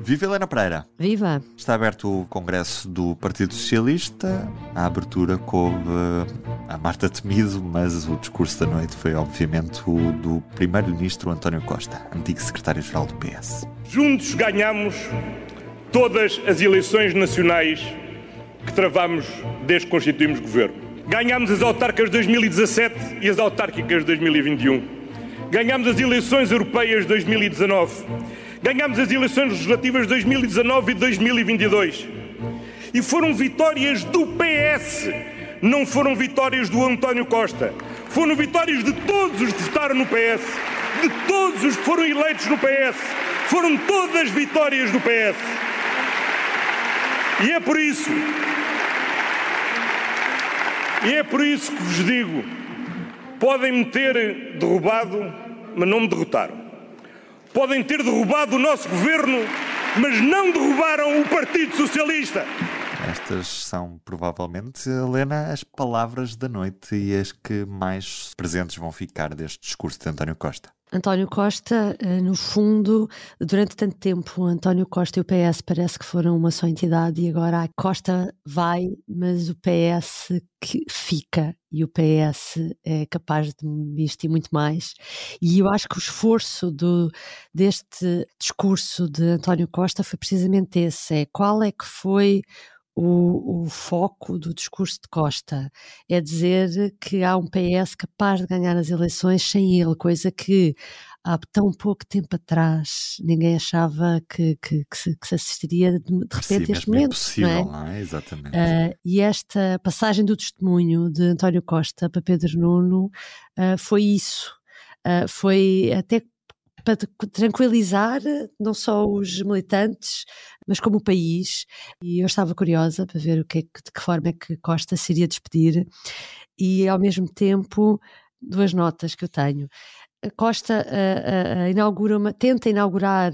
Viva Helena Pereira! Viva! Está aberto o Congresso do Partido Socialista. A abertura coube a Marta Temido, mas o discurso da noite foi, obviamente, o do Primeiro-Ministro António Costa, antigo Secretário-Geral do PS. Juntos ganhamos todas as eleições nacionais que travamos desde que constituímos governo. Ganhámos as autárquicas de 2017 e as autárquicas de 2021. Ganhámos as eleições europeias de 2019 Ganhámos as eleições legislativas de 2019 e 2022. E foram vitórias do PS, não foram vitórias do António Costa. Foram vitórias de todos os que votaram no PS, de todos os que foram eleitos no PS. Foram todas vitórias do PS. E é por isso, e é por isso que vos digo: podem me ter derrubado, mas não me derrotaram. Podem ter derrubado o nosso governo, mas não derrubaram o Partido Socialista. Estas são provavelmente, Helena, as palavras da noite e as que mais presentes vão ficar deste discurso de António Costa. António Costa, eh, no fundo, durante tanto tempo, António Costa e o PS parece que foram uma só entidade e agora a Costa vai, mas o PS que fica e o PS é capaz de investir muito mais. E eu acho que o esforço do, deste discurso de António Costa foi precisamente esse: é qual é que foi o, o, foco do discurso de Costa é dizer que há um PS capaz de ganhar as eleições sem ele, coisa que há tão pouco tempo atrás ninguém achava que, que, que, se, que se, assistiria de, de repente a este momento. Possível, não é? não é? Exatamente. Uh, e esta passagem do testemunho de António Costa para Pedro Nuno uh, foi isso. Uh, foi até para tranquilizar não só os militantes, mas como o país. E eu estava curiosa para ver o que, é de que forma é que Costa se iria despedir. E ao mesmo tempo, duas notas que eu tenho. Costa uh, uh, inaugura uma, tenta inaugurar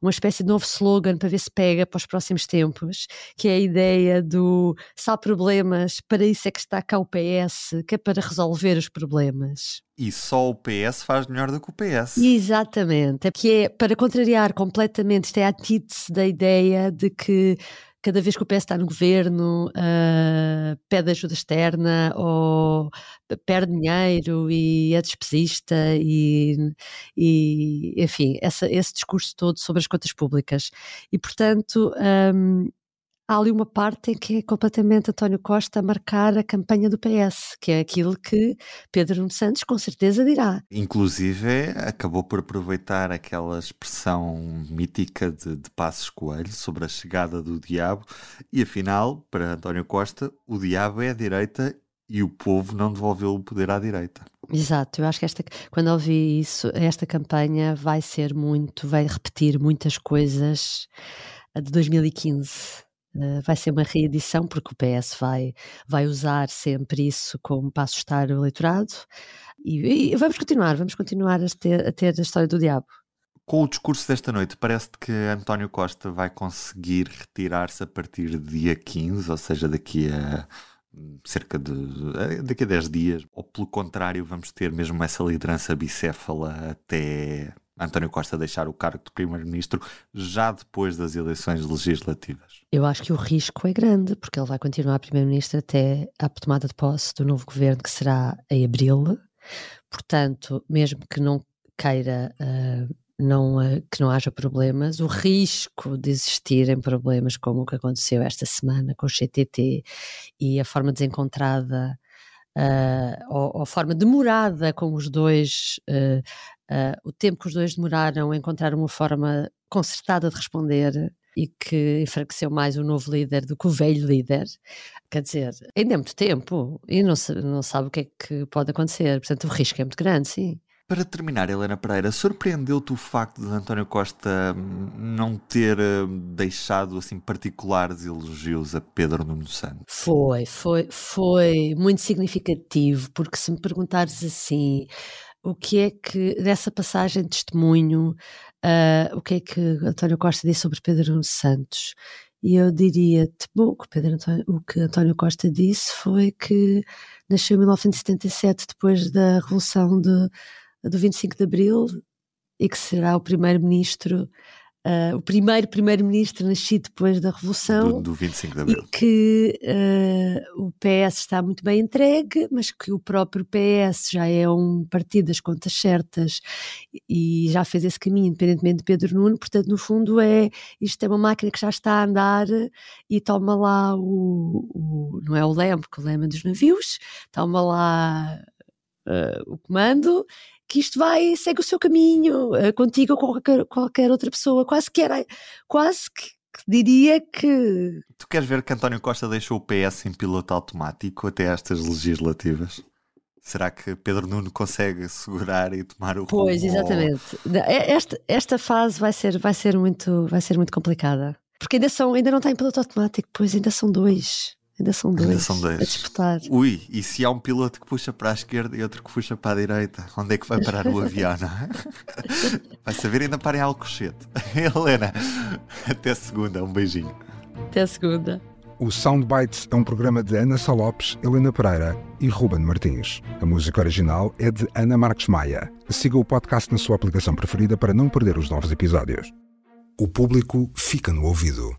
uma espécie de novo slogan para ver se pega para os próximos tempos, que é a ideia do se há problemas, para isso é que está cá o PS, que é para resolver os problemas. E só o PS faz melhor do que o PS. Exatamente, é que é para contrariar completamente, isto é a antítese da ideia de que cada vez que o PS está no governo, uh, pede ajuda externa ou perde dinheiro e é despesista e, e enfim, essa, esse discurso todo sobre as contas públicas. E, portanto, um, há ali uma parte em que é completamente António Costa a marcar a campanha do PS, que é aquilo que Pedro Nuno Santos com certeza dirá. Inclusive, acabou por aproveitar aquela expressão mítica de, de Passos Coelho sobre a chegada do diabo, e afinal, para António Costa, o diabo é a direita e o povo não devolveu o poder à direita. Exato, eu acho que esta, quando ouvi isso, esta campanha vai ser muito, vai repetir muitas coisas de 2015 Uh, vai ser uma reedição, porque o PS vai, vai usar sempre isso como para assustar o eleitorado. E, e vamos continuar, vamos continuar a ter, a ter a história do diabo. Com o discurso desta noite, parece que António Costa vai conseguir retirar-se a partir de dia 15, ou seja, daqui a hum, cerca de daqui a 10 dias, ou pelo contrário, vamos ter mesmo essa liderança bicéfala até António Costa deixar o cargo de Primeiro-Ministro já depois das eleições legislativas? Eu acho que o risco é grande, porque ele vai continuar Primeiro-Ministro até a tomada de posse do novo governo, que será em abril. Portanto, mesmo que não queira. Uh, não, uh, que não haja problemas, o risco de existirem problemas como o que aconteceu esta semana com o CTT e a forma desencontrada uh, ou, a forma demorada como os dois uh, uh, o tempo que os dois demoraram a encontrar uma forma concertada de responder e que enfraqueceu mais o novo líder do que o velho líder. Quer dizer, ainda é muito tempo e não, se, não sabe o que é que pode acontecer. Portanto, o risco é muito grande, sim. Para terminar, Helena Pereira, surpreendeu-te o facto de António Costa não ter eh, deixado assim particulares elogios a Pedro Nuno Santos? Foi, foi, foi muito significativo, porque se me perguntares assim, o que é que, dessa passagem de testemunho, uh, o que é que António Costa disse sobre Pedro Nuno Santos? E eu diria-te, bom, que, Pedro António, o que António Costa disse foi que nasceu em 1977, depois da Revolução de, do 25 de Abril, e que será o primeiro-ministro Uh, o primeiro primeiro-ministro nascido depois da Revolução. Do, do 25 de Abril. E que uh, o PS está muito bem entregue, mas que o próprio PS já é um partido das contas certas e já fez esse caminho, independentemente de Pedro Nuno. Portanto, no fundo, é isto é uma máquina que já está a andar e toma lá o. o não é o leme, porque o leme é dos navios, toma lá uh, o comando que isto vai, segue o seu caminho, uh, contigo ou com qualquer, qualquer, outra pessoa. Quase que era, quase que, que, diria que. Tu queres ver que António Costa deixou o PS em piloto automático até estas legislativas? Será que Pedro Nuno consegue segurar e tomar o Pois, exatamente. É, esta, esta fase vai ser, vai, ser muito, vai ser muito complicada. Porque ainda, são, ainda não está em piloto automático, pois ainda são dois. Ainda são dois, Ainda são dois. a disputar. Ui, e se há um piloto que puxa para a esquerda e outro que puxa para a direita, onde é que vai parar o avião, não é? Vai saber ainda para em Alcochete. Helena, até segunda, um beijinho. Até segunda. O Soundbites é um programa de Ana Salopes, Helena Pereira e Ruben Martins. A música original é de Ana Marques Maia. Siga o podcast na sua aplicação preferida para não perder os novos episódios. O público fica no ouvido.